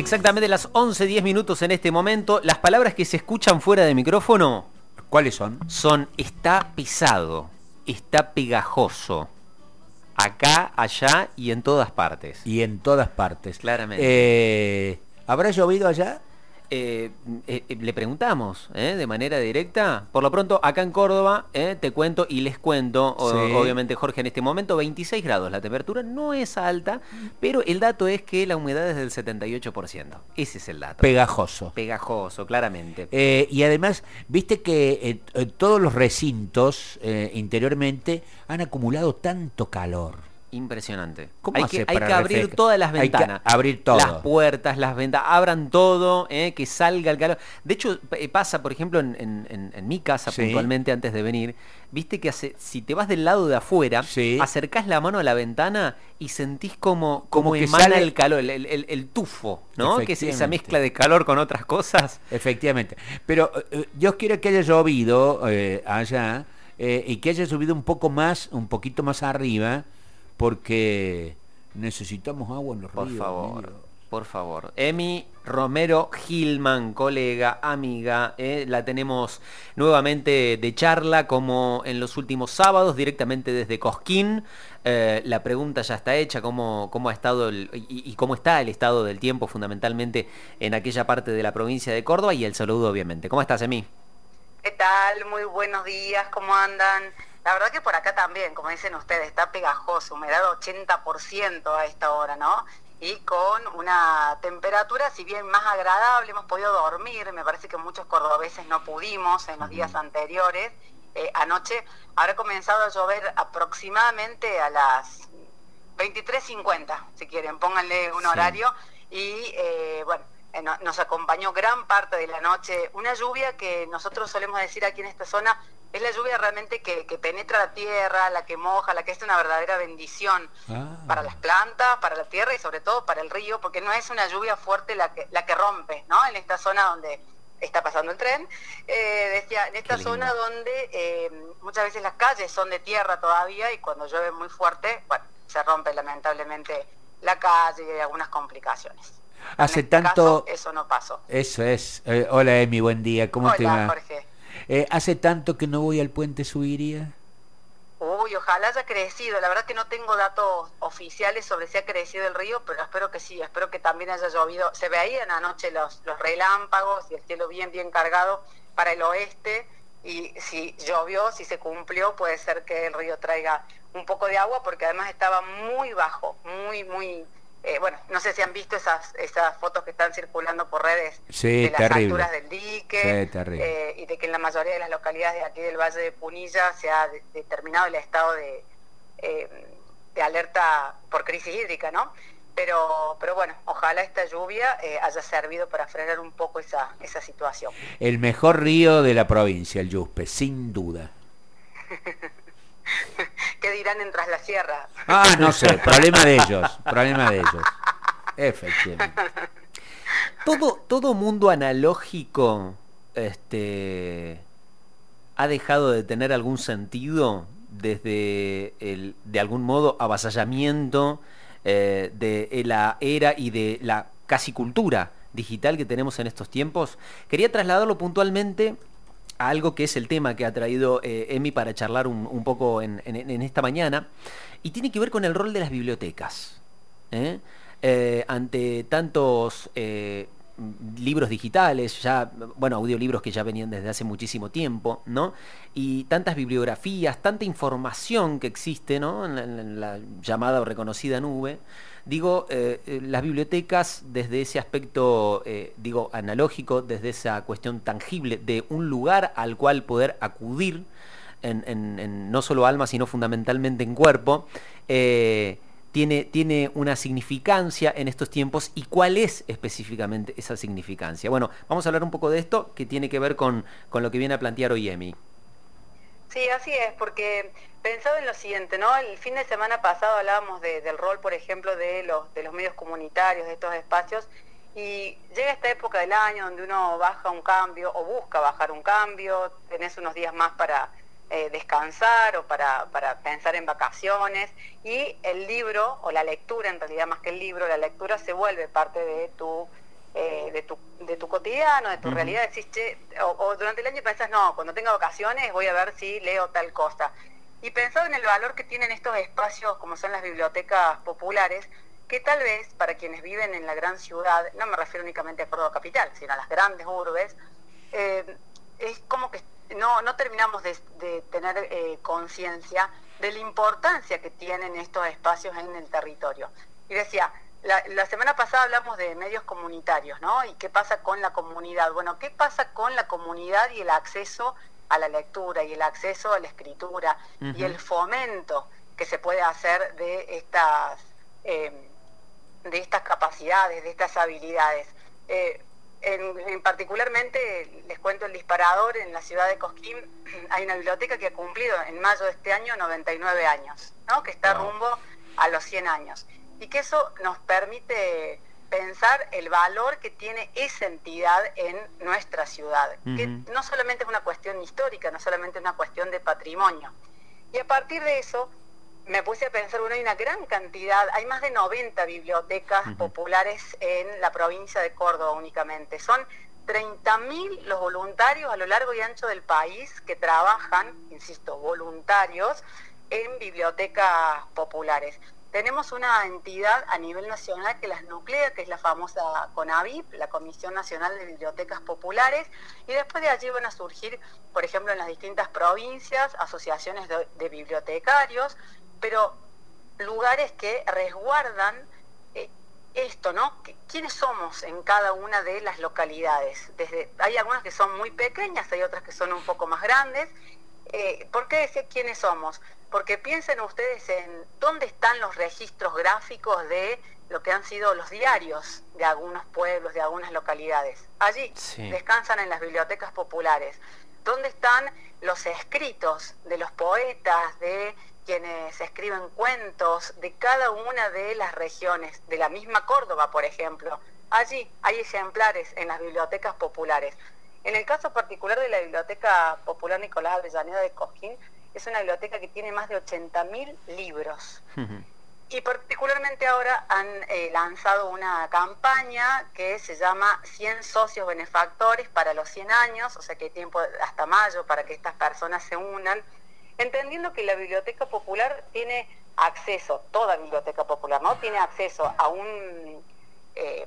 Exactamente las 11, 10 minutos en este momento. Las palabras que se escuchan fuera de micrófono ¿Cuáles son? son está pesado, está pegajoso. Acá, allá y en todas partes. Y en todas partes. Claramente. Eh, ¿Habrá llovido allá? Eh, eh, eh, le preguntamos ¿eh? de manera directa. Por lo pronto, acá en Córdoba, te cuento y les cuento, o- obviamente Jorge, en este momento 26 grados. La temperatura no es alta, pero el dato es que la humedad es del 78%. Ese es el dato. Pegajoso. Pegajoso, claramente. Y además, viste que todos los recintos interiormente han acumulado tanto calor. Impresionante. ¿Cómo hay que, hay que abrir todas las Hay que ventanas. abrir todo. Las puertas, las ventanas. Abran todo, eh, que salga el calor. De hecho, eh, pasa, por ejemplo, en, en- en- en mi casa Sí. puntualmente antes de venir. Viste que hace, si te vas del lado de afuera, Sí. acercás la mano a la ventana y sentís como, Como como que emana sale- el calor, el, el- el tufo, ¿no? Que es esa mezcla de calor con otras cosas. Efectivamente. Pero eh, eh, Dios quiera que haya llovido eh, allá y que haya subido un poco más, un poquito más arriba, porque necesitamos agua en los Por ríos. favor, amigo. por favor. Emi Romero Gilman, colega, amiga, eh, la tenemos nuevamente de charla como en los últimos sábados, directamente desde Cosquín. Eh, la pregunta ya está hecha, cómo, cómo ha estado el- y, y cómo está el estado del tiempo fundamentalmente en aquella parte de la provincia de Córdoba y el saludo obviamente. ¿Cómo estás, Emi? ¿Qué tal? Muy buenos días, ¿cómo andan? La verdad que por acá también, como dicen ustedes, está pegajoso, humedad 80% a esta hora, ¿no? Y con una temperatura, si bien más agradable, hemos podido dormir, me parece que muchos cordobeses no pudimos en los días anteriores. Eh, anoche habrá comenzado a llover aproximadamente a las 23.50, si quieren, pónganle un Sí. horario. Y eh, bueno, eh, no- nos acompañó gran parte de la noche. Una lluvia que nosotros solemos decir aquí en esta zona es la lluvia realmente que, que penetra la tierra, la que moja, la que es una verdadera bendición Ah. para las plantas, para la tierra y sobre todo para el río, porque no es una lluvia fuerte la que, la que rompe, ¿no? En esta zona donde está pasando el tren, eh, decía, en esta zona donde eh, muchas veces las calles son de tierra todavía y cuando llueve muy fuerte, bueno, se rompe lamentablemente la calle y hay algunas complicaciones. Hace en este tanto... caso, eso no pasó. Eso es. Eh, hola, Emi, buen día. ¿Cómo te Hola, va? Jorge. Eh, hace tanto que no voy al puente Subiría. Uy, ojalá haya crecido. La verdad que no tengo datos oficiales sobre si ha crecido el río, pero espero que sí. Espero que también haya llovido. Se veían anoche los, los relámpagos y el cielo bien, bien cargado para el oeste. Y si llovió, si se cumplió, puede ser que el río traiga un poco de agua, porque además estaba muy bajo, muy, muy... eh, bueno, no sé si han visto esas, esas fotos que están circulando por redes Sí, de las terrible. alturas del dique Sí, eh, y de que en la mayoría de las localidades de aquí del Valle de Punilla se ha de- determinado el estado de, eh, de alerta por crisis hídrica, ¿no? Pero, pero bueno, ojalá esta lluvia eh, haya servido para frenar un poco esa, esa situación. El mejor río de la provincia, el Yuspe, sin duda. ¿Qué dirán en Tras la Sierra? Ah, no sé, problema de ellos, problema de ellos. Efectivamente. Todo, todo mundo analógico este, ha dejado de tener algún sentido desde el, de algún modo, avasallamiento eh, de la era y de la casi cultura digital que tenemos en estos tiempos. Quería trasladarlo puntualmente algo que es el tema que ha traído eh, Emi para charlar un, poco en, esta mañana, y tiene que ver con el rol de las bibliotecas. ¿eh? Eh, ante tantos eh, libros digitales, ya, bueno, audiolibros que ya venían desde hace muchísimo tiempo, ¿no? Y tantas bibliografías, tanta información que existe, ¿no? En la, llamada o reconocida nube. Digo, eh, eh, las bibliotecas desde ese aspecto, eh, digo, analógico, desde esa cuestión tangible de un lugar al cual poder acudir, en, en- en no solo alma, sino fundamentalmente en cuerpo, eh, tiene, tiene una significancia en estos tiempos y cuál es específicamente esa significancia. Bueno, vamos a hablar un poco de esto que tiene que ver con, con lo que viene a plantear hoy Emi. Sí, así es, porque pensaba en lo siguiente, ¿no? El fin de semana pasado hablábamos de- del rol, por ejemplo, de los, de los medios comunitarios, de estos espacios, y llega esta época del año donde uno baja un cambio o busca bajar un cambio, tenés unos días más para eh, descansar o para, para pensar en vacaciones, y el libro, o la lectura en realidad más que el libro, la lectura se vuelve parte de tu de, tu, de tu cotidiano, de tu realidad, existe o, durante el año pensás, no, cuando tenga vacaciones voy a ver si leo tal cosa. Y pensado en el valor que tienen estos espacios como son las bibliotecas populares, que tal vez para quienes viven en la gran ciudad, no me refiero únicamente a Córdoba Capital, sino a las grandes urbes, eh, es como que no, no terminamos de, tener eh, conciencia de la importancia que tienen estos espacios en el territorio. Y decía, la, semana pasada hablamos de medios comunitarios, ¿no? ¿Y qué pasa con la comunidad? Bueno, ¿qué pasa con la comunidad y el acceso a la lectura y el acceso a la escritura y el fomento que se puede hacer de estas, eh, de estas capacidades, de estas habilidades? Eh, en, particularmente, les cuento el disparador, en la ciudad de Cosquín hay una biblioteca que ha cumplido en mayo de este año 99 años, ¿no? que está rumbo a los 100 años. Y que eso nos permite pensar el valor que tiene esa entidad en nuestra ciudad, que no solamente es una cuestión histórica, no solamente es una cuestión de patrimonio. Y a partir de eso, me puse a pensar, bueno, hay una gran cantidad, hay más de 90 bibliotecas populares en la provincia de Córdoba únicamente. Son 30.000 los voluntarios a lo largo y ancho del país que trabajan, insisto, voluntarios en bibliotecas populares. Tenemos una entidad a nivel nacional que las nuclea, que es la famosa CONAVIP, la Comisión Nacional de Bibliotecas Populares, y después de allí van a surgir, por ejemplo, en las distintas provincias, asociaciones de bibliotecarios, pero lugares que resguardan eh, esto, ¿no? ¿Quiénes somos en cada una de las localidades? Desde, hay algunas que son muy pequeñas, hay otras que son un poco más grandes. Eh, ¿Por qué decir quiénes somos? Porque piensen ustedes en dónde están los registros gráficos de lo que han sido los diarios de algunos pueblos, de algunas localidades. Allí descansan en las bibliotecas populares. ¿Dónde están los escritos de los poetas, de quienes escriben cuentos de cada una de las regiones, de la misma Córdoba, por ejemplo. Allí hay ejemplares en las bibliotecas populares. En el caso particular de la Biblioteca Popular Nicolás Avellaneda de Cosquín, es una biblioteca que tiene más de 80.000 libros. Y particularmente ahora han eh, lanzado una campaña que se llama 100 socios benefactores para los 100 años, o sea que hay tiempo hasta mayo para que estas personas se unan entendiendo que la biblioteca popular tiene acceso, toda biblioteca popular, ¿no? Tiene acceso a un, eh,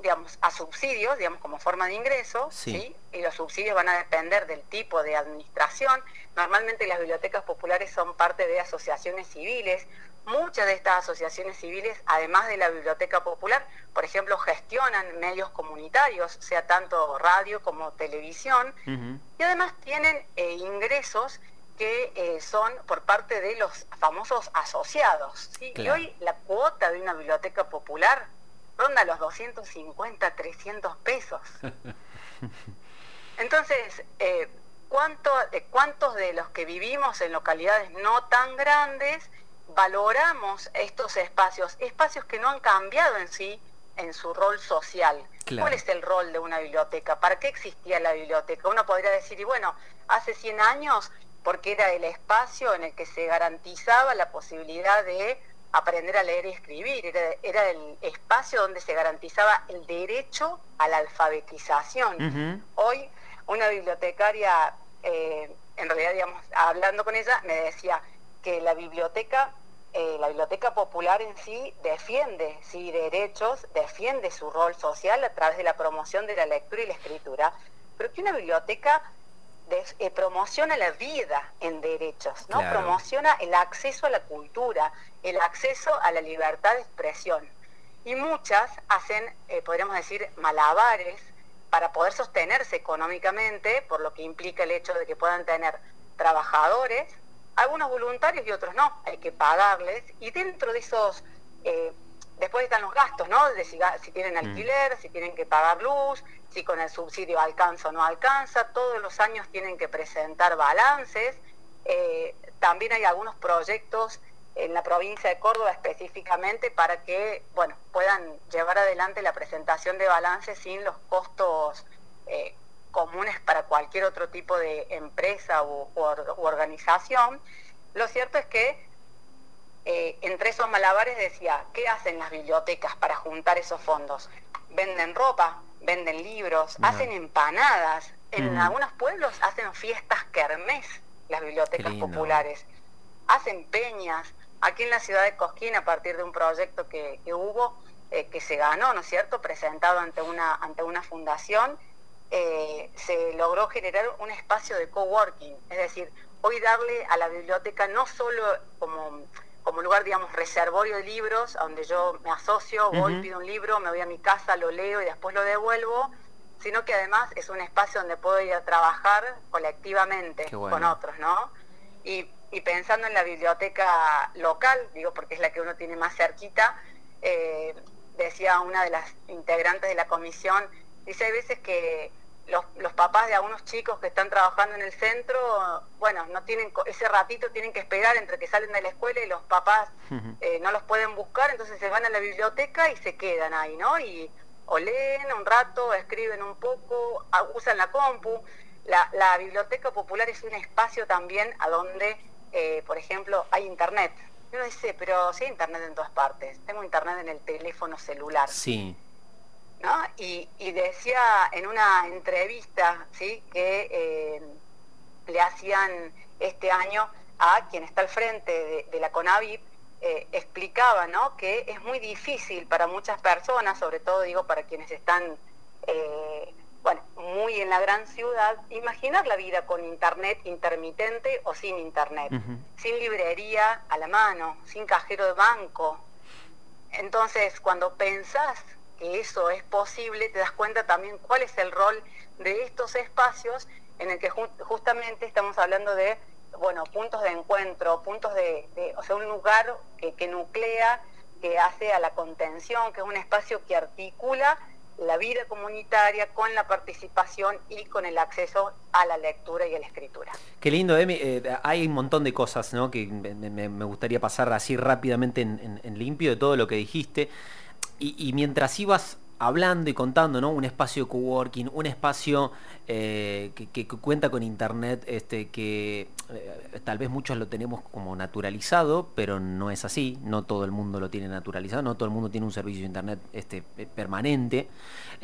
digamos, a subsidios, digamos, como forma de ingreso, sí. Y los subsidios van a depender del tipo de administración. Normalmente las bibliotecas populares son parte de asociaciones civiles. Muchas de estas asociaciones civiles, además de la biblioteca popular, por ejemplo, gestionan medios comunitarios, sea tanto radio como televisión, y además tienen eh, ingresos que eh, son por parte de los famosos asociados. Y hoy la cuota de una biblioteca popular ronda los 250, 300 pesos. Entonces, eh, ¿cuánto, ¿cuántos de los que vivimos en localidades no tan grandes valoramos estos espacios? Espacios que no han cambiado en sí en su rol social. ¿Cuál es el rol de una biblioteca? ¿Para qué existía la biblioteca? Uno podría decir, y bueno, hace 100 años porque era el espacio en el que se garantizaba la posibilidad de aprender a leer y escribir, era, el espacio donde se garantizaba el derecho a la alfabetización. Hoy una bibliotecaria, eh, en realidad, digamos, hablando con ella, me decía que la biblioteca, eh, la biblioteca popular en sí defiende sí derechos, defiende su rol social a través de la promoción de la lectura y la escritura, pero que una biblioteca eh, promociona la vida en derechos, ¿no? Promociona el acceso a la cultura, el acceso a la libertad de expresión. Y muchas hacen, eh, podríamos decir, malabares para poder sostenerse económicamente, por lo que implica el hecho de que puedan tener trabajadores, algunos voluntarios y otros no, hay que pagarles, y dentro de esos eh, Después están los gastos, ¿no? De si, tienen mm. alquiler, si tienen que pagar luz, si con el subsidio alcanza o no alcanza. Todos los años tienen que presentar balances. Eh, también hay algunos proyectos en la provincia de Córdoba específicamente para que bueno, puedan llevar adelante la presentación de balances sin los costos eh, comunes para cualquier otro tipo de empresa u organización. Lo cierto es que eh, entre esos malabares decía, ¿qué hacen las bibliotecas para juntar esos fondos? venden ropa, venden libros, hacen empanadas. En Mm. algunos pueblos hacen fiestas kermés, las bibliotecas populares. Hacen peñas. Aquí en la ciudad de Cosquín, a partir de un proyecto que, que hubo, eh, que se ganó, ¿no es cierto?, presentado ante una, ante una fundación, eh, se logró generar un espacio de coworking. Es decir, hoy darle a la biblioteca no solo como, como lugar, digamos, reservorio de libros, a donde yo me asocio, voy, Ujú. pido un libro, me voy a mi casa, lo leo y después lo devuelvo, sino que además es un espacio donde puedo ir a trabajar colectivamente bueno. con otros, ¿no? Y, y pensando en la biblioteca local, digo porque es la que uno tiene más cerquita, eh, decía una de las integrantes de la comisión, dice hay veces que los, los papás de algunos chicos que están trabajando en el centro, bueno, no tienen ese ratito tienen que esperar entre que salen de la escuela y los papás eh, no los pueden buscar, entonces se van a la biblioteca y se quedan ahí, ¿no? Y o leen un rato, escriben un poco, usan la compu. La, la biblioteca popular es un espacio también a donde, eh, por ejemplo, hay internet. Uno dice, pero sí hay internet en todas partes. Tengo internet en el teléfono celular. Sí. ¿No? Y, y decía en una entrevista, ¿sí? Que eh, le hacían este año a quien está al frente de, de la CONAVIP, eh, explicaba, ¿no? Que es muy difícil para muchas personas, sobre todo digo para quienes están, eh, bueno, muy en la gran ciudad, imaginar la vida con internet intermitente o sin internet, sin librería a la mano, sin cajero de banco, entonces, cuando pensás que eso es posible, te das cuenta también cuál es el rol de estos espacios en el que ju- justamente estamos hablando de, bueno, puntos de encuentro, puntos de, o sea, un lugar que, nuclea, que hace a la contención, que es un espacio que articula la vida comunitaria con la participación y con el acceso a la lectura y a la escritura. Qué lindo, Emi. Eh, hay un montón de cosas ¿no? que me, gustaría pasar así rápidamente en, en- en limpio de todo lo que dijiste. Y, mientras ibas hablando y contando, ¿no? Un espacio coworking, un espacio eh, que, cuenta con internet, este, que eh, tal vez muchos lo tenemos como naturalizado, pero no es así. No todo el mundo lo tiene naturalizado, no todo el mundo tiene un servicio de internet este, permanente.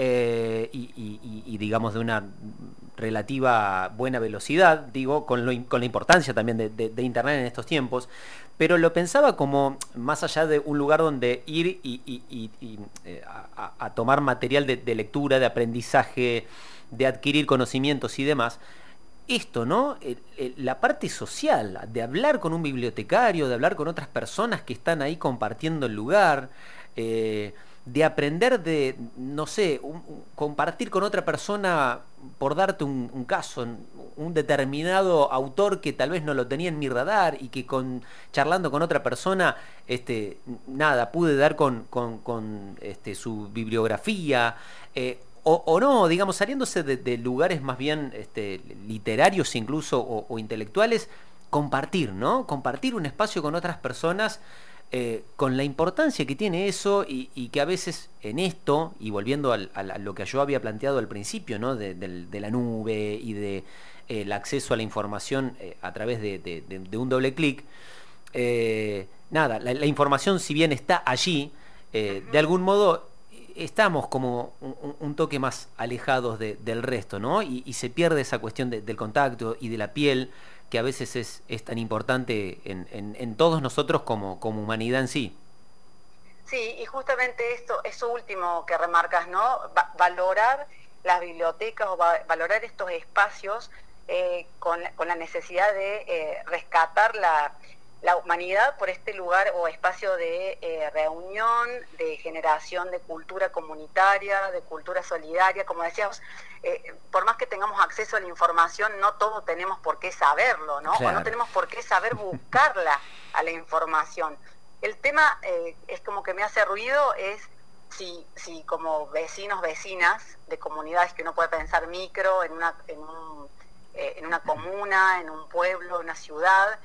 Eh, y, digamos de una relativa buena velocidad, digo, con, la importancia también de, Internet en estos tiempos, pero lo pensaba como más allá de un lugar donde ir y, eh, a, tomar material de, lectura, de aprendizaje, de adquirir conocimientos y demás. Esto, ¿no? La parte social, de hablar con un bibliotecario, de hablar con otras personas que están ahí compartiendo el lugar, eh, de aprender de, no sé, compartir con otra persona, por darte un, caso, un determinado autor que tal vez no lo tenía en mi radar y que con charlando con otra persona, este, nada, pude dar con, con- este, su bibliografía. eh, o, no, digamos, saliéndose de, lugares más bien este, literarios incluso o intelectuales, compartir, ¿no? Compartir un espacio con otras personas eh, con la importancia que tiene eso y, y que a veces en esto, y volviendo al- al- a lo que yo había planteado al principio, ¿no? de, la nube y de eh, el acceso a la información eh, a través de, un doble clic, nada, la, la información si bien está allí, de algún modo estamos como un, toque más alejados de- del resto, ¿no? Y, y se pierde esa cuestión de- del contacto y de la piel que a veces es, es tan importante en, en- todos nosotros como, como humanidad en sí. Sí, y justamente esto, eso último que remarcas, ¿no? Va- valorar las bibliotecas o va- valorar estos espacios eh, con, la, con la necesidad de eh, rescatar la, la humanidad por este lugar o espacio de eh, reunión, de generación de cultura comunitaria, de cultura solidaria, como decíamos, eh, por más que tengamos acceso a la información, no todos tenemos por qué saberlo, ¿no? O no tenemos por qué saber buscarla a la información. El tema eh, es como que me hace ruido es si, si como vecinos, vecinas de comunidades que uno puede pensar micro, en una, en un, eh, en una comuna, en un pueblo, en una ciudad,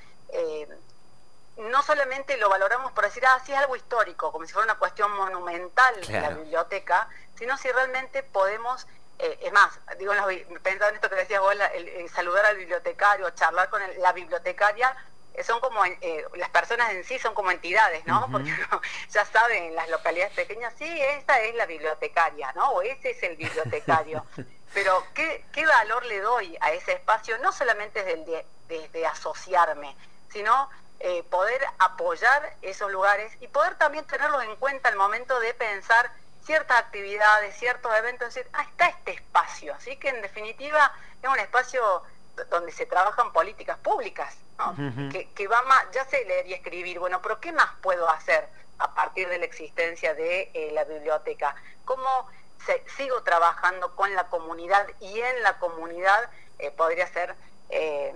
no solamente lo valoramos por decir, ah, sí es algo histórico, como si fuera una cuestión monumental de la biblioteca, sino si realmente podemos, eh, es más, digo, pensando en esto que decías vos, el- el saludar al bibliotecario, charlar con el- la bibliotecaria, son como, eh, las personas en sí son como entidades, ¿no? Porque ya saben, en las localidades pequeñas, sí, esta es la bibliotecaria, ¿no? O ese es el bibliotecario. Pero, ¿qué, ¿qué, valor le doy a ese espacio? No solamente desde, desde asociarme, sino eh, poder apoyar esos lugares y poder también tenerlos en cuenta al momento de pensar ciertas actividades, ciertos eventos, decir, ah, está este espacio. Así que en definitiva es un espacio donde se trabajan políticas públicas, que, va más, ya sé leer y escribir, bueno, pero ¿qué más puedo hacer a partir de la existencia de eh, la biblioteca? ¿Cómo sigo trabajando con la comunidad y en la comunidad eh, podría ser, eh,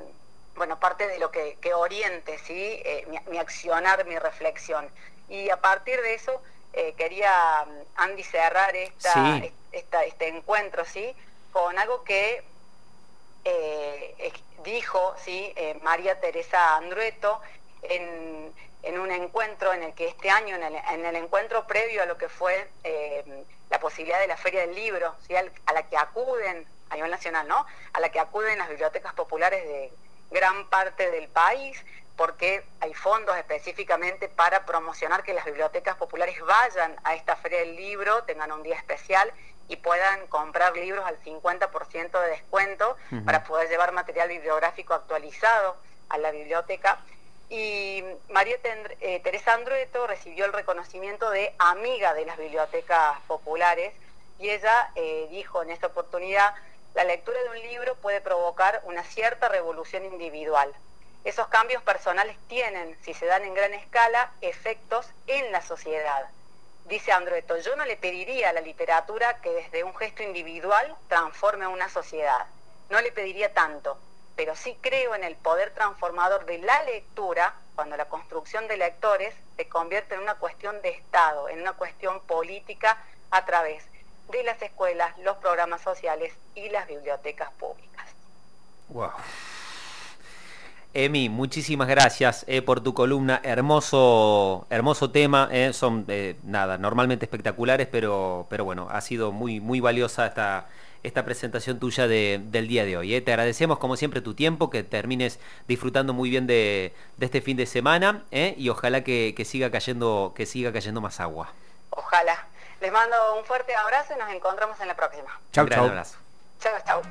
bueno, parte de lo que, oriente, ¿sí? Mi, accionar, mi reflexión. Y a partir de eso quería, Andy, cerrar esta, este encuentro, ¿sí? Con algo que eh, dijo ¿sí? Eh, María Teresa Andrueto en, un encuentro en el que este año, en el, encuentro previo a lo que fue eh, la posibilidad de la Feria del Libro, ¿sí? a la que acuden a nivel nacional, ¿no? A la que acuden las bibliotecas populares de gran parte del país, porque hay fondos específicamente para promocionar que las bibliotecas populares vayan a esta feria del libro, tengan un día especial y puedan comprar libros al 50% de descuento para poder llevar material bibliográfico actualizado a la biblioteca. Y María eh, Teresa Andrueto recibió el reconocimiento de amiga de las bibliotecas populares y ella eh, dijo en esta oportunidad, la lectura de un libro puede provocar una cierta revolución individual esos cambios personales tienen, si se dan en gran escala, efectos en la sociedad. Dice Andrueto, yo no le pediría a la literatura que desde un gesto individual transforme a una sociedad. No le pediría tanto, pero sí creo en el poder transformador de la lectura cuando la construcción de lectores se convierte en una cuestión de Estado, en una cuestión política a través de las escuelas, los programas sociales y las bibliotecas públicas. Wow. Emi, muchísimas gracias eh, por tu columna. Hermoso, hermoso tema. Eh, son eh, nada, normalmente espectaculares, pero, pero bueno, ha sido muy, muy valiosa esta, esta presentación tuya del día de hoy. Te agradecemos como siempre tu tiempo, que termines disfrutando muy bien de, este fin de semana y ojalá que, siga cayendo, que siga cayendo más agua. Ojalá. Les mando un fuerte abrazo y nos encontramos en la próxima. Chao, chao. abrazo. Chao, chao.